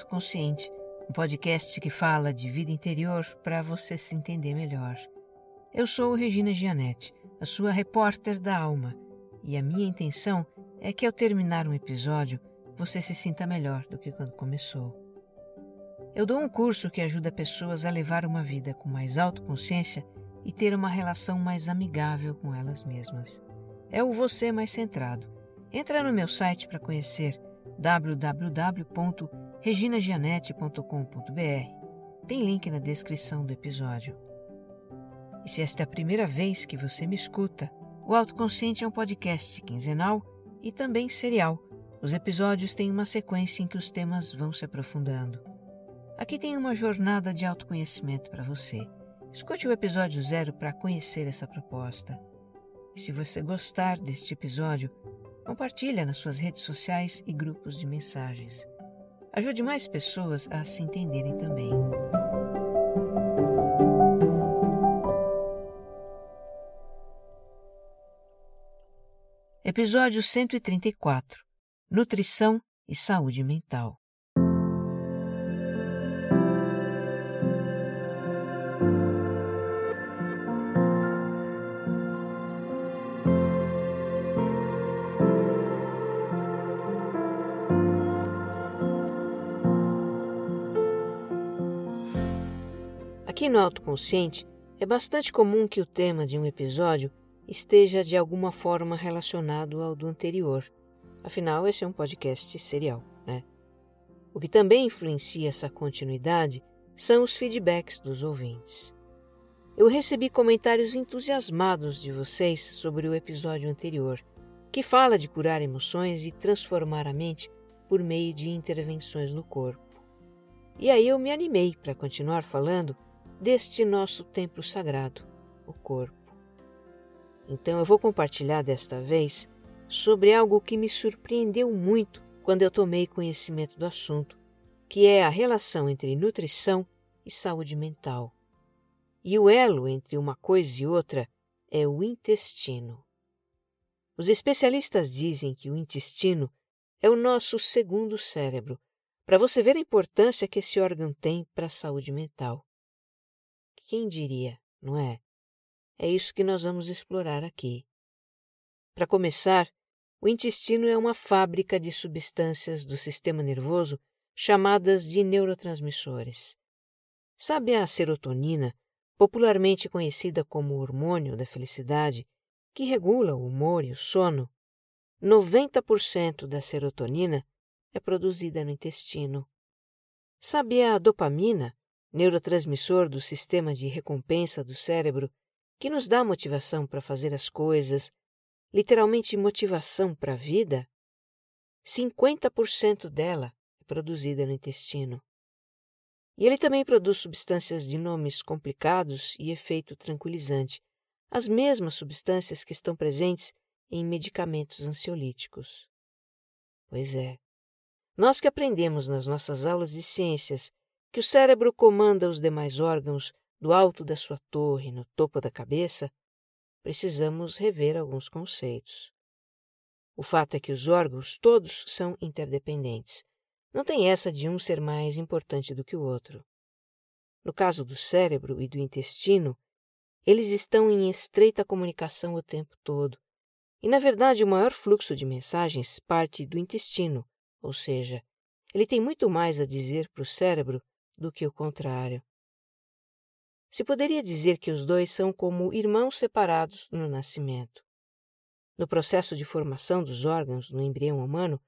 Autoconsciente, um podcast que fala de vida interior para você se entender melhor. Eu sou Regina Gianetti, a sua repórter da alma, e a minha intenção é que ao terminar um episódio você se sinta melhor do que quando começou. Eu dou um curso que ajuda pessoas a levar uma vida com mais autoconsciência e ter uma relação mais amigável com elas mesmas. É o Você Mais Centrado. Entra no meu site para conhecer www.reginagianete.com.br. Tem link na descrição do episódio. E se esta é a primeira vez que você me escuta, o Autoconsciente é um podcast quinzenal e também serial. Os episódios têm uma sequência em que os temas vão se aprofundando. Aqui tem uma jornada de autoconhecimento para você. Escute o episódio zero para conhecer essa proposta. E se você gostar deste episódio, Compartilha nas suas redes sociais e grupos de mensagens. Ajude mais pessoas a se entenderem também. Episódio 134 Nutrição e Saúde Mental. Aqui no Autoconsciente, é bastante comum que o tema de um episódio esteja de alguma forma relacionado ao do anterior. Afinal, esse é um podcast serial, né? O que também influencia essa continuidade são os feedbacks dos ouvintes. Eu recebi comentários entusiasmados de vocês sobre o episódio anterior, que fala de curar emoções e transformar a mente por meio de intervenções no corpo. E aí eu me animei para continuar falando deste nosso templo sagrado, o corpo. Então eu vou compartilhar desta vez sobre algo que me surpreendeu muito quando eu tomei conhecimento do assunto, que é a relação entre nutrição e saúde mental. E o elo entre uma coisa e outra é o intestino. Os especialistas dizem que o intestino é o nosso segundo cérebro, para você ver a importância que esse órgão tem para a saúde mental. Quem diria, não é? É isso que nós vamos explorar aqui. Para começar, o intestino é uma fábrica de substâncias do sistema nervoso chamadas de neurotransmissores. Sabe a serotonina, popularmente conhecida como hormônio da felicidade, que regula o humor e o sono? 90% da serotonina é produzida no intestino. Sabe a dopamina, neurotransmissor do sistema de recompensa do cérebro, que nos dá motivação para fazer as coisas, literalmente motivação para a vida, 50% dela é produzida no intestino. E ele também produz substâncias de nomes complicados e efeito tranquilizante, as mesmas substâncias que estão presentes em medicamentos ansiolíticos. Pois é. Nós que aprendemos nas nossas aulas de ciências que o cérebro comanda os demais órgãos do alto da sua torre, no topo da cabeça, precisamos rever alguns conceitos. O fato é que os órgãos todos são interdependentes. Não tem essa de um ser mais importante do que o outro. No caso do cérebro e do intestino, eles estão em estreita comunicação o tempo todo. E, na verdade, o maior fluxo de mensagens parte do intestino, ou seja, ele tem muito mais a dizer para o cérebro do que o contrário. Se poderia dizer que os dois são como irmãos separados no nascimento. No processo de formação dos órgãos no embrião humano,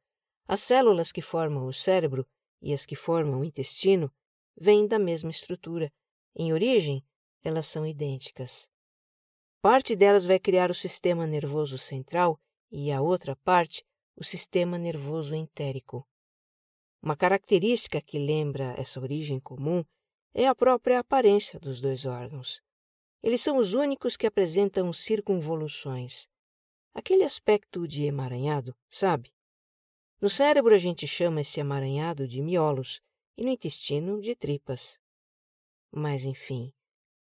as células que formam o cérebro e as que formam o intestino vêm da mesma estrutura. Em origem, elas são idênticas. Parte delas vai criar o sistema nervoso central e a outra parte, o sistema nervoso entérico. Uma característica que lembra essa origem comum é a própria aparência dos dois órgãos. Eles são os únicos que apresentam circunvoluções. Aquele aspecto de emaranhado, sabe? No cérebro a gente chama esse emaranhado de miolos e no intestino de tripas. Mas, enfim,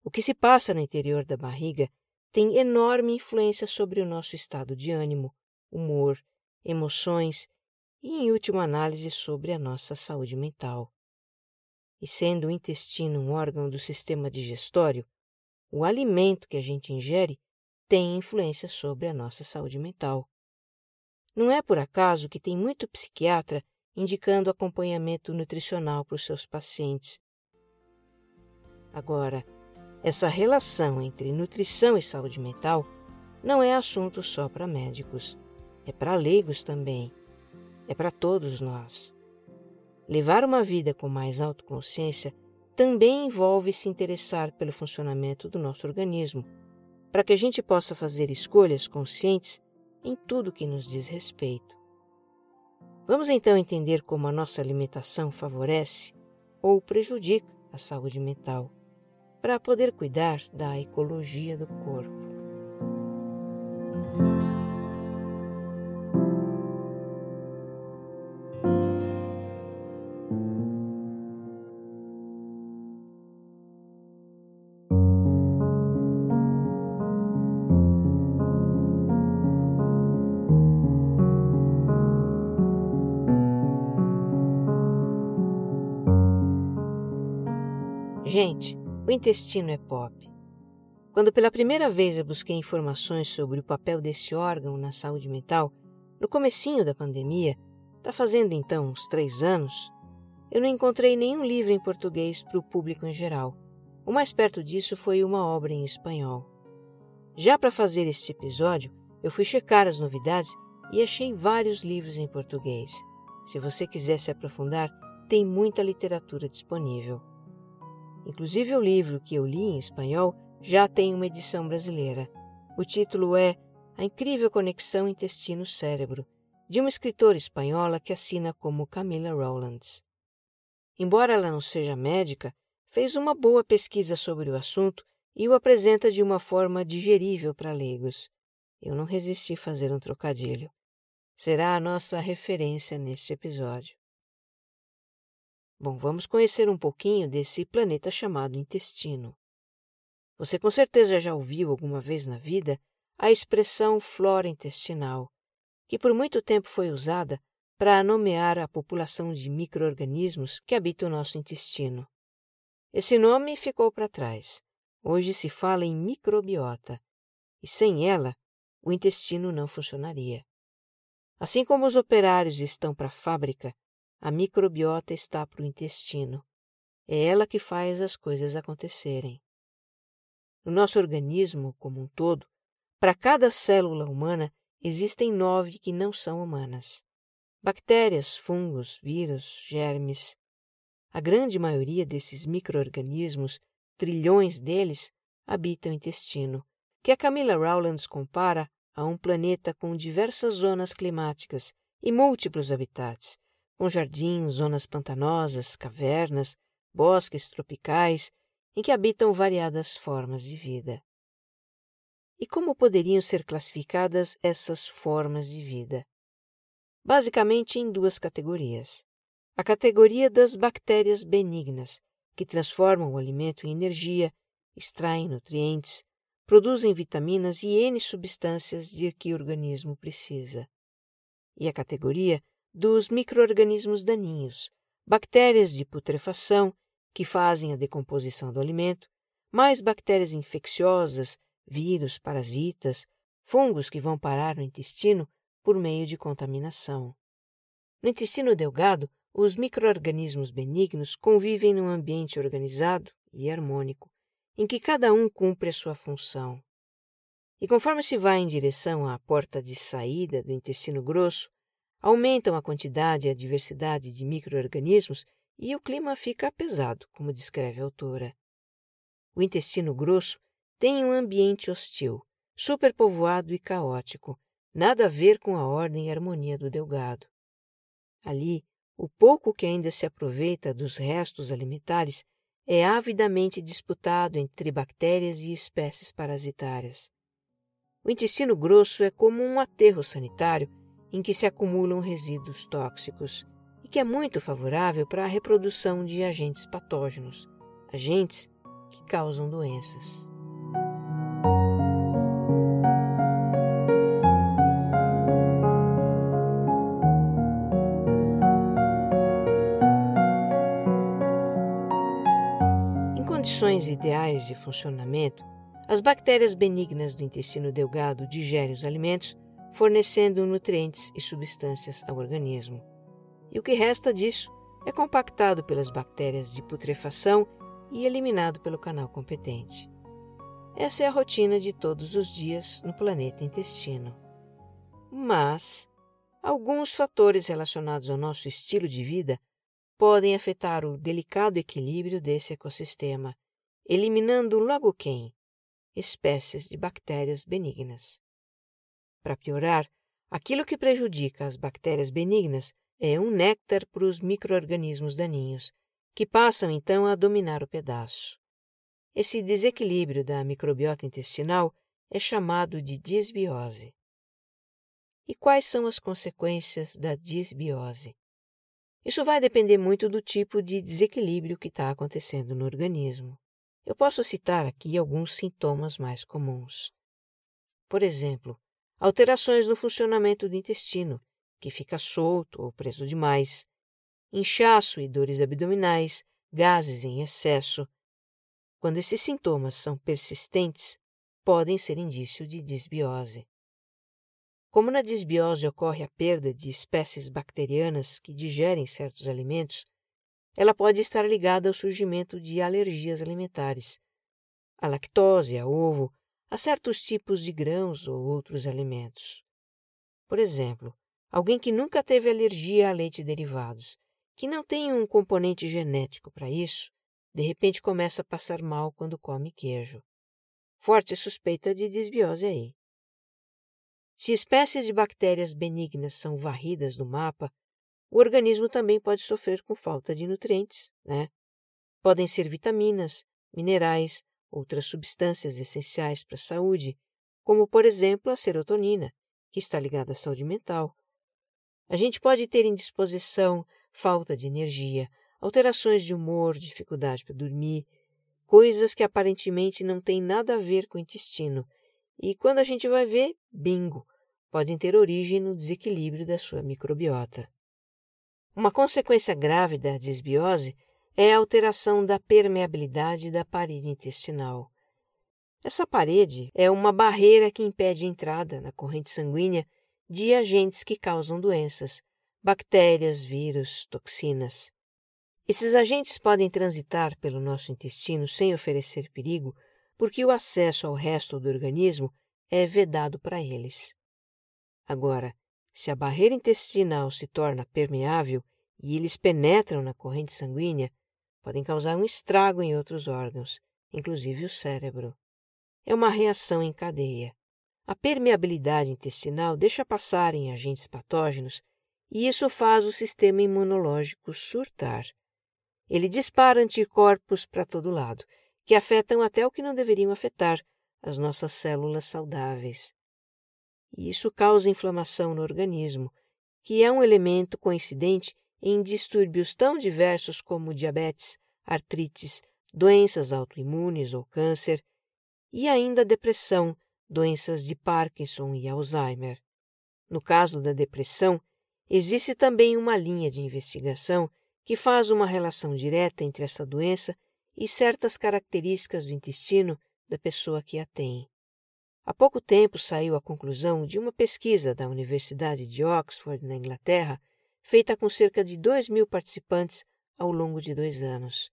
o que se passa no interior da barriga tem enorme influência sobre o nosso estado de ânimo, humor, emoções e, em última análise, sobre a nossa saúde mental. E sendo o intestino um órgão do sistema digestório, o alimento que a gente ingere tem influência sobre a nossa saúde mental. Não é por acaso que tem muito psiquiatra indicando acompanhamento nutricional para os seus pacientes. Agora, essa relação entre nutrição e saúde mental não é assunto só para médicos, é para leigos também, é para todos nós. Levar uma vida com mais autoconsciência também envolve se interessar pelo funcionamento do nosso organismo, para que a gente possa fazer escolhas conscientes em tudo que nos diz respeito. Vamos então entender como a nossa alimentação favorece ou prejudica a saúde mental, para poder cuidar da ecologia do corpo. Gente, o intestino é pop. Quando pela primeira vez eu busquei informações sobre o papel desse órgão na saúde mental, no comecinho da pandemia, está fazendo então uns três anos, eu não encontrei nenhum livro em português para o público em geral. O mais perto disso foi uma obra em espanhol. Já para fazer este episódio, eu fui checar as novidades e achei vários livros em português. Se você quiser se aprofundar, tem muita literatura disponível. Inclusive o livro que eu li em espanhol já tem uma edição brasileira. O título é A Incrível Conexão Intestino-Cérebro, de uma escritora espanhola que assina como Camila Rowlands. Embora ela não seja médica, fez uma boa pesquisa sobre o assunto e o apresenta de uma forma digerível para leigos. Eu não resisti a fazer um trocadilho. Será a nossa referência neste episódio. Bom, vamos conhecer um pouquinho desse planeta chamado intestino. Você com certeza já ouviu alguma vez na vida a expressão flora intestinal, que por muito tempo foi usada para nomear a população de microorganismos que habita o nosso intestino. Esse nome ficou para trás. Hoje se fala em microbiota, e sem ela, o intestino não funcionaria. Assim como os operários estão para a fábrica a microbiota está para o intestino. É ela que faz as coisas acontecerem. No nosso organismo como um todo, para cada célula humana existem nove que não são humanas: bactérias, fungos, vírus, germes. A grande maioria desses microorganismos, trilhões deles, habitam o intestino, que a Camila Rowlands compara a um planeta com diversas zonas climáticas e múltiplos habitats, com jardins, zonas pantanosas, cavernas, bosques tropicais, em que habitam variadas formas de vida. E como poderiam ser classificadas essas formas de vida? Basicamente em duas categorias. A categoria das bactérias benignas, que transformam o alimento em energia, extraem nutrientes, produzem vitaminas e N substâncias de que o organismo precisa. E a categoria dos microorganismos daninhos, bactérias de putrefação que fazem a decomposição do alimento, mais bactérias infecciosas, vírus, parasitas, fungos que vão parar no intestino por meio de contaminação. No intestino delgado, os microorganismos benignos convivem num ambiente organizado e harmônico, em que cada um cumpre a sua função. E conforme se vai em direção à porta de saída do intestino grosso, aumentam a quantidade e a diversidade de microorganismos e o clima fica pesado, como descreve a autora. O intestino grosso tem um ambiente hostil, superpovoado e caótico, nada a ver com a ordem e harmonia do delgado. Ali, o pouco que ainda se aproveita dos restos alimentares é avidamente disputado entre bactérias e espécies parasitárias. O intestino grosso é como um aterro sanitário em que se acumulam resíduos tóxicos e que é muito favorável para a reprodução de agentes patógenos, agentes que causam doenças. Em condições ideais de funcionamento, as bactérias benignas do intestino delgado digerem os alimentos fornecendo nutrientes e substâncias ao organismo. E o que resta disso é compactado pelas bactérias de putrefação e eliminado pelo canal competente. Essa é a rotina de todos os dias no planeta intestino. Mas alguns fatores relacionados ao nosso estilo de vida podem afetar o delicado equilíbrio desse ecossistema, eliminando logo quem? Espécies de bactérias benignas. Para piorar, aquilo que prejudica as bactérias benignas é um néctar para os microorganismos daninhos, que passam então a dominar o pedaço. Esse desequilíbrio da microbiota intestinal é chamado de disbiose. E quais são as consequências da disbiose? Isso vai depender muito do tipo de desequilíbrio que está acontecendo no organismo. Eu posso citar aqui alguns sintomas mais comuns. Por exemplo, alterações no funcionamento do intestino, que fica solto ou preso demais, inchaço e dores abdominais, gases em excesso. Quando esses sintomas são persistentes, podem ser indício de disbiose. Como na disbiose ocorre a perda de espécies bacterianas que digerem certos alimentos, ela pode estar ligada ao surgimento de alergias alimentares, à lactose, a ovo, a certos tipos de grãos ou outros alimentos. Por exemplo, alguém que nunca teve alergia a leite derivados, que não tem um componente genético para isso, de repente começa a passar mal quando come queijo. Forte suspeita de disbiose aí. Se espécies de bactérias benignas são varridas do mapa, o organismo também pode sofrer com falta de nutrientes, né? Podem ser vitaminas, minerais, outras substâncias essenciais para a saúde, como por exemplo a serotonina, que está ligada à saúde mental. A gente pode ter indisposição, falta de energia, alterações de humor, dificuldade para dormir, coisas que aparentemente não têm nada a ver com o intestino, e quando a gente vai ver, bingo, podem ter origem no desequilíbrio da sua microbiota. Uma consequência grave da disbiose é a alteração da permeabilidade da parede intestinal. Essa parede é uma barreira que impede a entrada na corrente sanguínea de agentes que causam doenças, bactérias, vírus, toxinas. Esses agentes podem transitar pelo nosso intestino sem oferecer perigo, porque o acesso ao resto do organismo é vedado para eles. Agora, se a barreira intestinal se torna permeável e eles penetram na corrente sanguínea, podem causar um estrago em outros órgãos, inclusive o cérebro. É uma reação em cadeia. A permeabilidade intestinal deixa passarem agentes patógenos e isso faz o sistema imunológico surtar. Ele dispara anticorpos para todo lado, que afetam até o que não deveriam afetar, as nossas células saudáveis e isso causa inflamação no organismo, que é um elemento coincidente em distúrbios tão diversos como diabetes, artrites, doenças autoimunes ou câncer, e ainda depressão, doenças de Parkinson e Alzheimer. No caso da depressão, existe também uma linha de investigação que faz uma relação direta entre essa doença e certas características do intestino da pessoa que a tem. Há pouco tempo saiu a conclusão de uma pesquisa da Universidade de Oxford, na Inglaterra, feita com cerca de 2 mil participantes ao longo de dois anos.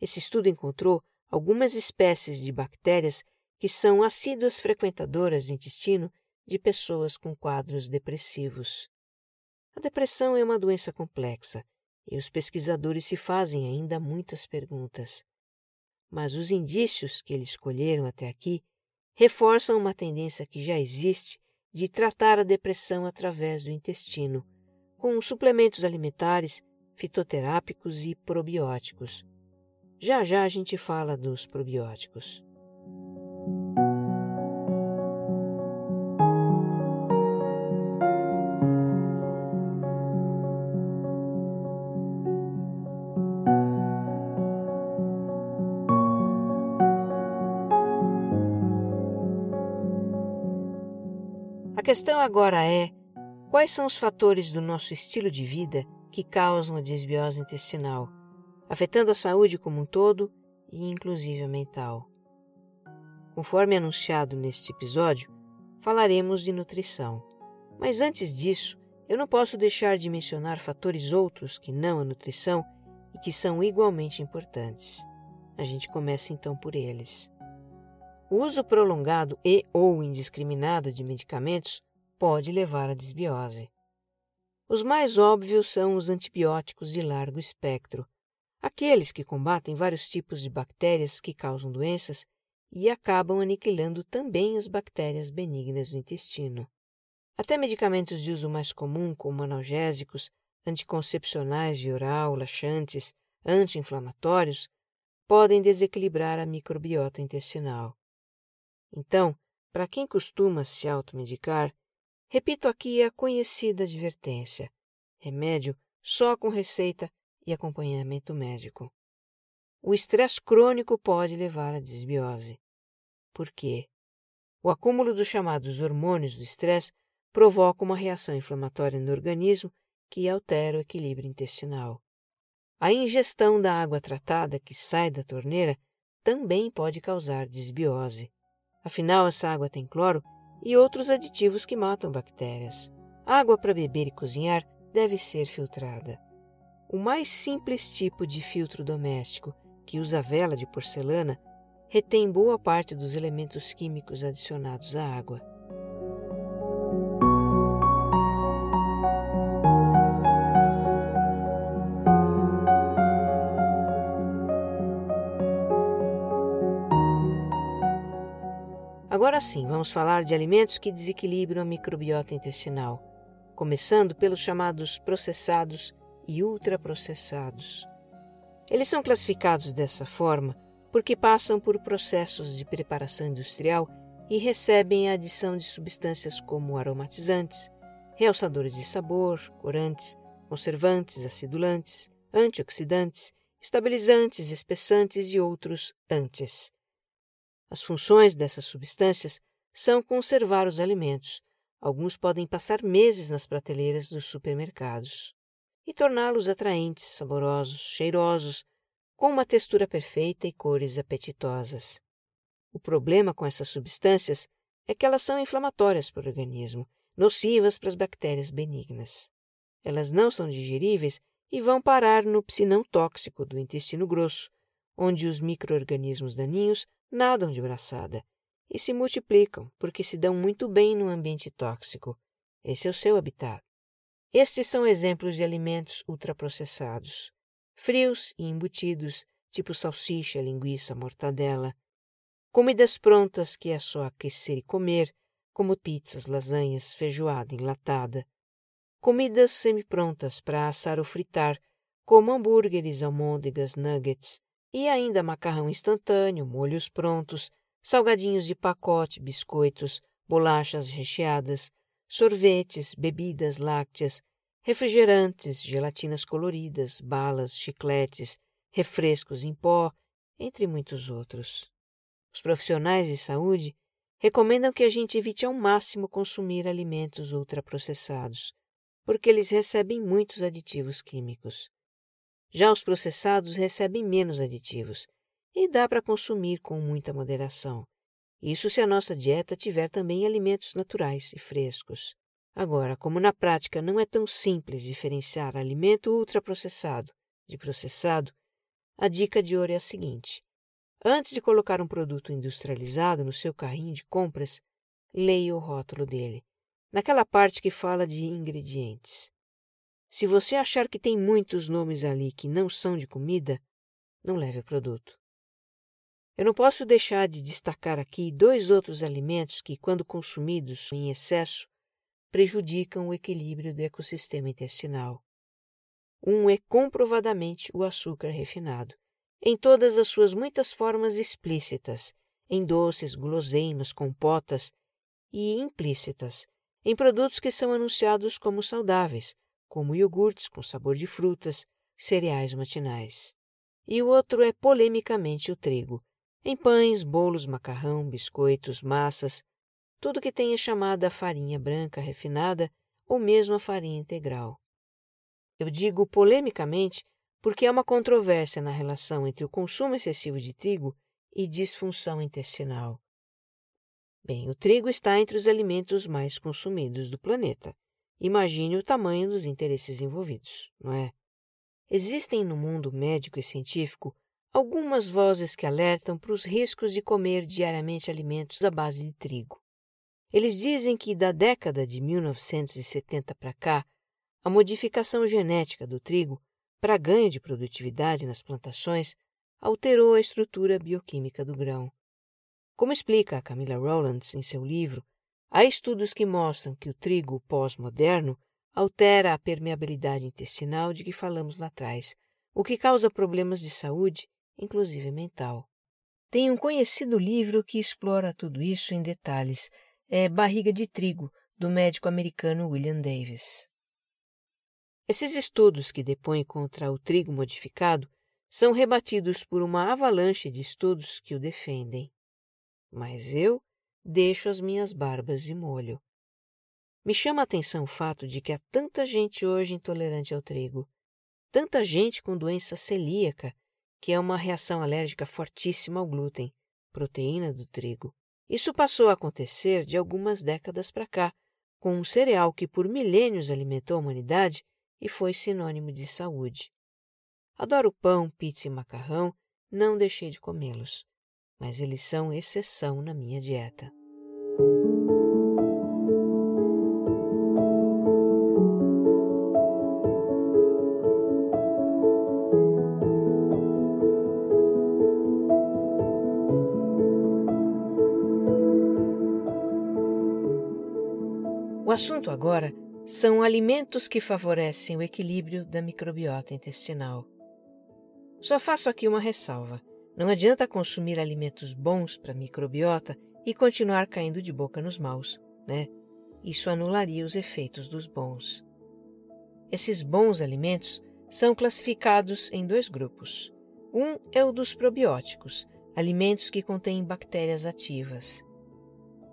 Esse estudo encontrou algumas espécies de bactérias que são assíduas frequentadoras do intestino de pessoas com quadros depressivos. A depressão é uma doença complexa e os pesquisadores se fazem ainda muitas perguntas. Mas os indícios que eles escolheram até aqui reforçam uma tendência que já existe de tratar a depressão através do intestino, com suplementos alimentares, fitoterápicos e probióticos. Já já a gente fala dos probióticos. A questão agora é: quais são os fatores do nosso estilo de vida que causam a desbiose intestinal, afetando a saúde como um todo e inclusive a mental. Conforme anunciado neste episódio, falaremos de nutrição. Mas antes disso, eu não posso deixar de mencionar fatores outros que não a nutrição e que são igualmente importantes. A gente começa então por eles. O uso prolongado e ou indiscriminado de medicamentos pode levar à desbiose. Os mais óbvios são os antibióticos de largo espectro, aqueles que combatem vários tipos de bactérias que causam doenças e acabam aniquilando também as bactérias benignas do intestino. Até medicamentos de uso mais comum, como analgésicos, anticoncepcionais de oral, laxantes, anti-inflamatórios, podem desequilibrar a microbiota intestinal. Então, para quem costuma se automedicar, repito aqui a conhecida advertência: remédio só com receita e acompanhamento médico. O estresse crônico pode levar à desbiose. Por quê? O acúmulo dos chamados hormônios do estresse provoca uma reação inflamatória no organismo que altera o equilíbrio intestinal. A ingestão da água tratada que sai da torneira também pode causar desbiose. Afinal, essa água tem cloro e outros aditivos que matam bactérias. Água para beber e cozinhar deve ser filtrada. O mais simples tipo de filtro doméstico, que usa vela de porcelana, retém boa parte dos elementos químicos adicionados à água. Agora sim, vamos falar de alimentos que desequilibram a microbiota intestinal, começando pelos chamados processados e ultraprocessados. Eles são classificados dessa forma porque passam por processos de preparação industrial e recebem a adição de substâncias como aromatizantes, realçadores de sabor, corantes, conservantes, acidulantes, antioxidantes, estabilizantes, espessantes e outros antes. As funções dessas substâncias são conservar os alimentos. Alguns podem passar meses nas prateleiras dos supermercados e torná-los atraentes, saborosos, cheirosos, com uma textura perfeita e cores apetitosas. O problema com essas substâncias é que elas são inflamatórias para o organismo, nocivas para as bactérias benignas. Elas não são digeríveis e vão parar no psinão tóxico do intestino grosso, onde os microorganismos daninhos nadam de braçada e se multiplicam porque se dão muito bem no ambiente tóxico. Esse é o seu habitat. Estes são exemplos de alimentos ultraprocessados, frios e embutidos, tipo salsicha, linguiça, mortadela. Comidas prontas que é só aquecer e comer, como pizzas, lasanhas, feijoada enlatada. Comidas semi-prontas para assar ou fritar, como hambúrgueres, almôndegas, nuggets, e ainda macarrão instantâneo, molhos prontos, salgadinhos de pacote, biscoitos, bolachas recheadas, sorvetes, bebidas lácteas, refrigerantes, gelatinas coloridas, balas, chicletes, refrescos em pó, entre muitos outros. Os profissionais de saúde recomendam que a gente evite ao máximo consumir alimentos ultraprocessados, porque eles recebem muitos aditivos químicos. Já os processados recebem menos aditivos e dá para consumir com muita moderação. Isso se a nossa dieta tiver também alimentos naturais e frescos. Agora, como na prática não é tão simples diferenciar alimento ultraprocessado de processado, a dica de ouro é a seguinte: antes de colocar um produto industrializado no seu carrinho de compras, leia o rótulo dele, naquela parte que fala de ingredientes. Se você achar que tem muitos nomes ali que não são de comida, não leve o produto. Eu não posso deixar de destacar aqui dois outros alimentos que, quando consumidos em excesso, prejudicam o equilíbrio do ecossistema intestinal. Um é comprovadamente o açúcar refinado, em todas as suas muitas formas explícitas, em doces, guloseimas, compotas, e implícitas, em produtos que são anunciados como saudáveis, como iogurtes com sabor de frutas, cereais matinais. E o outro é polemicamente o trigo, em pães, bolos, macarrão, biscoitos, massas, tudo que tenha chamada farinha branca refinada ou mesmo a farinha integral. Eu digo polemicamente porque há uma controvérsia na relação entre o consumo excessivo de trigo e disfunção intestinal. Bem, o trigo está entre os alimentos mais consumidos do planeta. Imagine o tamanho dos interesses envolvidos, não é? Existem no mundo médico e científico algumas vozes que alertam para os riscos de comer diariamente alimentos à base de trigo. Eles dizem que da década de 1970 para cá, a modificação genética do trigo para ganho de produtividade nas plantações alterou a estrutura bioquímica do grão. Como explica a Camila Rowlands em seu livro, há estudos que mostram que o trigo pós-moderno altera a permeabilidade intestinal de que falamos lá atrás, o que causa problemas de saúde, inclusive mental. Tem um conhecido livro que explora tudo isso em detalhes. É Barriga de Trigo, do médico americano William Davis. Esses estudos que depõem contra o trigo modificado são rebatidos por uma avalanche de estudos que o defendem mas eu deixo as minhas barbas de molho. Me chama a atenção o fato de que há tanta gente hoje intolerante ao trigo, tanta gente com doença celíaca, que é uma reação alérgica fortíssima ao glúten, proteína do trigo. Isso passou a acontecer de algumas décadas para cá, com um cereal que por milênios alimentou a humanidade e foi sinônimo de saúde. Adoro pão, pizza e macarrão, não deixei de comê-los mas eles são exceção na minha dieta. O assunto agora são alimentos que favorecem o equilíbrio da microbiota intestinal. Só faço aqui uma ressalva. Não adianta consumir alimentos bons para a microbiota e continuar caindo de boca nos maus, né? Isso anularia os efeitos dos bons. Esses bons alimentos são classificados em dois grupos. Um é o dos probióticos, alimentos que contêm bactérias ativas.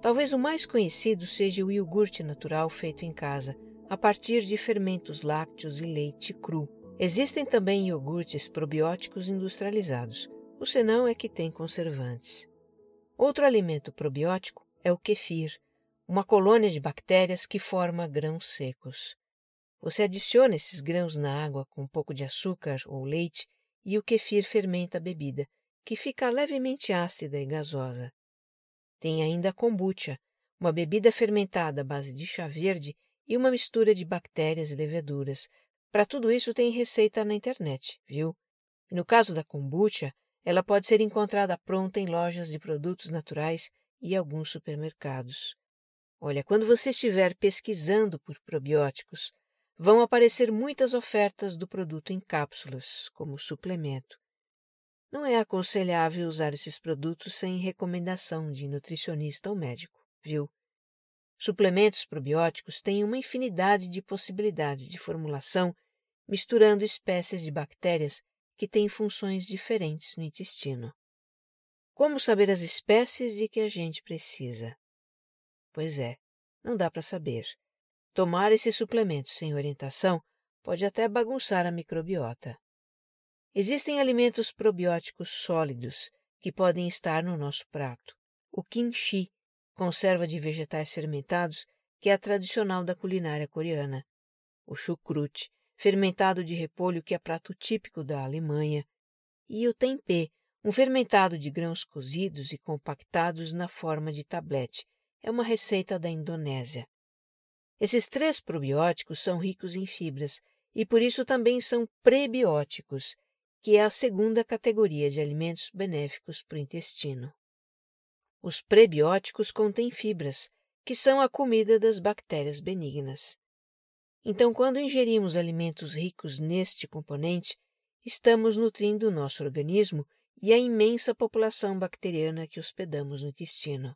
Talvez o mais conhecido seja o iogurte natural feito em casa, a partir de fermentos lácteos e leite cru. Existem também iogurtes probióticos industrializados, o senão é que tem conservantes. Outro alimento probiótico é o kefir, uma colônia de bactérias que forma grãos secos. Você adiciona esses grãos na água com um pouco de açúcar ou leite e o kefir fermenta a bebida, que fica levemente ácida e gasosa. Tem ainda a kombucha, uma bebida fermentada à base de chá verde e uma mistura de bactérias e leveduras. Para tudo isso tem receita na internet, viu? E no caso da kombucha, ela pode ser encontrada pronta em lojas de produtos naturais e alguns supermercados. Olha, quando você estiver pesquisando por probióticos, vão aparecer muitas ofertas do produto em cápsulas, como suplemento. Não é aconselhável usar esses produtos sem recomendação de nutricionista ou médico, viu? Suplementos probióticos têm uma infinidade de possibilidades de formulação, misturando espécies de bactérias que têm funções diferentes no intestino. Como saber as espécies de que a gente precisa? Pois é, não dá para saber. Tomar esse suplemento sem orientação pode até bagunçar a microbiota. Existem alimentos probióticos sólidos que podem estar no nosso prato. O kimchi, conserva de vegetais fermentados, que é a tradicional da culinária coreana. O chucrute, fermentado de repolho que é prato típico da Alemanha, e o tempê, um fermentado de grãos cozidos e compactados na forma de tablete. É uma receita da Indonésia. Esses três probióticos são ricos em fibras e por isso também são prebióticos, que é a segunda categoria de alimentos benéficos para o intestino. Os prebióticos contêm fibras, que são a comida das bactérias benignas. Então, quando ingerimos alimentos ricos neste componente, estamos nutrindo o nosso organismo e a imensa população bacteriana que hospedamos no intestino.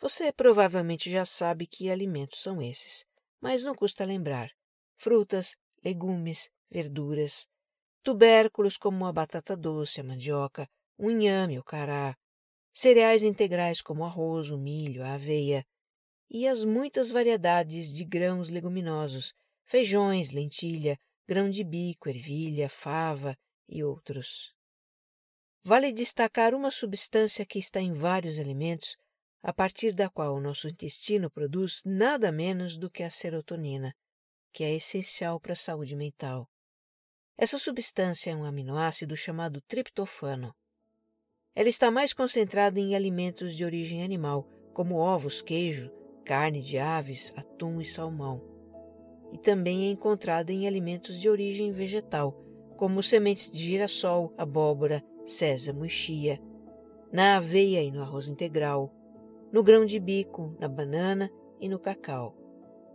Você provavelmente já sabe que alimentos são esses, mas não custa lembrar: frutas, legumes, verduras, tubérculos como a batata doce, a mandioca, o inhame, o cará, cereais integrais como arroz, o milho, a aveia, e as muitas variedades de grãos leguminosos feijões, lentilha, grão de bico, ervilha, fava e outros. Vale destacar uma substância que está em vários alimentos, a partir da qual o nosso intestino produz nada menos do que a serotonina, que é essencial para a saúde mental. Essa substância é um aminoácido chamado triptofano. Ela está mais concentrada em alimentos de origem animal, como ovos, queijo, carne de aves, atum e salmão. E também é encontrada em alimentos de origem vegetal, como sementes de girassol, abóbora, sésamo e chia, na aveia e no arroz integral, no grão de bico, na banana e no cacau.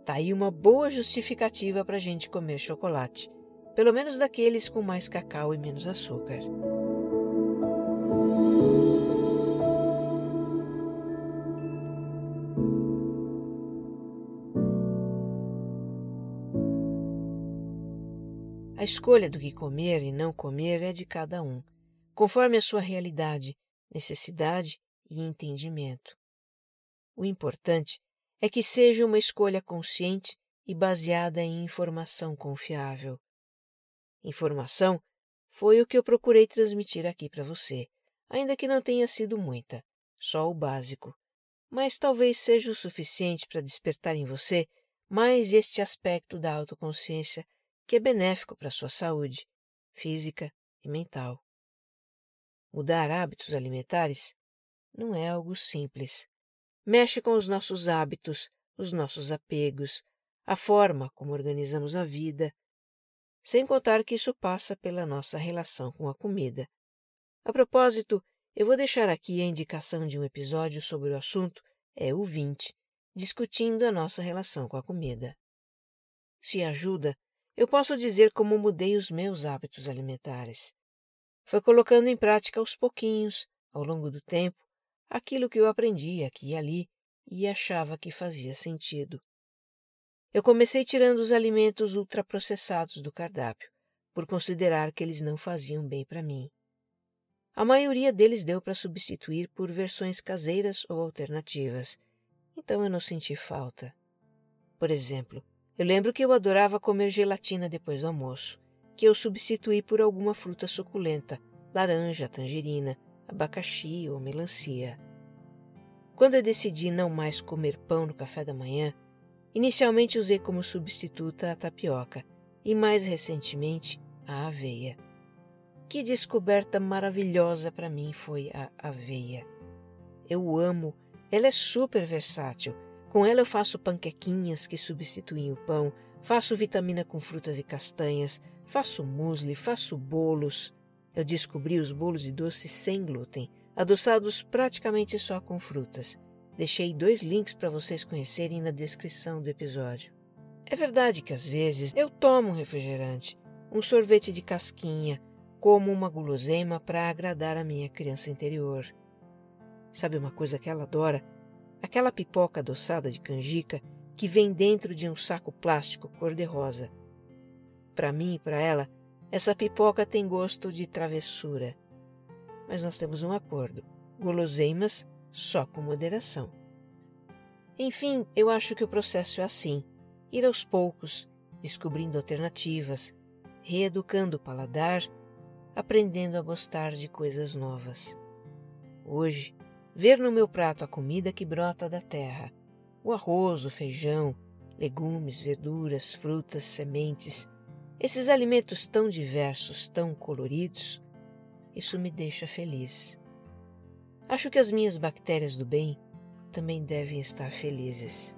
Tá aí uma boa justificativa para a gente comer chocolate, pelo menos daqueles com mais cacau e menos açúcar. Escolha do que comer e não comer é de cada um, conforme a sua realidade, necessidade e entendimento. O importante é que seja uma escolha consciente e baseada em informação confiável. Informação foi o que eu procurei transmitir aqui para você, ainda que não tenha sido muita, só o básico. Mas talvez seja o suficiente para despertar em você mais este aspecto da autoconsciência que é benéfico para a sua saúde física e mental. Mudar hábitos alimentares não é algo simples. Mexe com os nossos hábitos, os nossos apegos, a forma como organizamos a vida, sem contar que isso passa pela nossa relação com a comida. A propósito, eu vou deixar aqui a indicação de um episódio sobre o assunto, é o 20, discutindo a nossa relação com a comida. Se ajuda, eu posso dizer como mudei os meus hábitos alimentares. Foi colocando em prática aos pouquinhos, ao longo do tempo, aquilo que eu aprendi aqui e ali e achava que fazia sentido. Eu comecei tirando os alimentos ultraprocessados do cardápio, por considerar que eles não faziam bem para mim. A maioria deles deu para substituir por versões caseiras ou alternativas, então eu não senti falta. Por exemplo, eu lembro que eu adorava comer gelatina depois do almoço, que eu substituí por alguma fruta suculenta, laranja, tangerina, abacaxi ou melancia. Quando eu decidi não mais comer pão no café da manhã, inicialmente usei como substituta a tapioca e mais recentemente a aveia. Que descoberta maravilhosa para mim foi a aveia. Eu amo, ela é super versátil com ela eu faço panquequinhas que substituem o pão, faço vitamina com frutas e castanhas, faço musli, faço bolos. Eu descobri os bolos de doce sem glúten, adoçados praticamente só com frutas. Deixei dois links para vocês conhecerem na descrição do episódio. É verdade que às vezes eu tomo um refrigerante, um sorvete de casquinha, como uma guloseima para agradar a minha criança interior. Sabe uma coisa que ela adora? Aquela pipoca adoçada de canjica que vem dentro de um saco plástico cor-de-rosa. Para mim e para ela, essa pipoca tem gosto de travessura. Mas nós temos um acordo: guloseimas só com moderação. Enfim, eu acho que o processo é assim: ir aos poucos, descobrindo alternativas, reeducando o paladar, aprendendo a gostar de coisas novas. Hoje, ver no meu prato a comida que brota da terra, o arroz, o feijão, legumes, verduras, frutas, sementes, esses alimentos tão diversos, tão coloridos, isso me deixa feliz. Acho que as minhas bactérias do bem também devem estar felizes.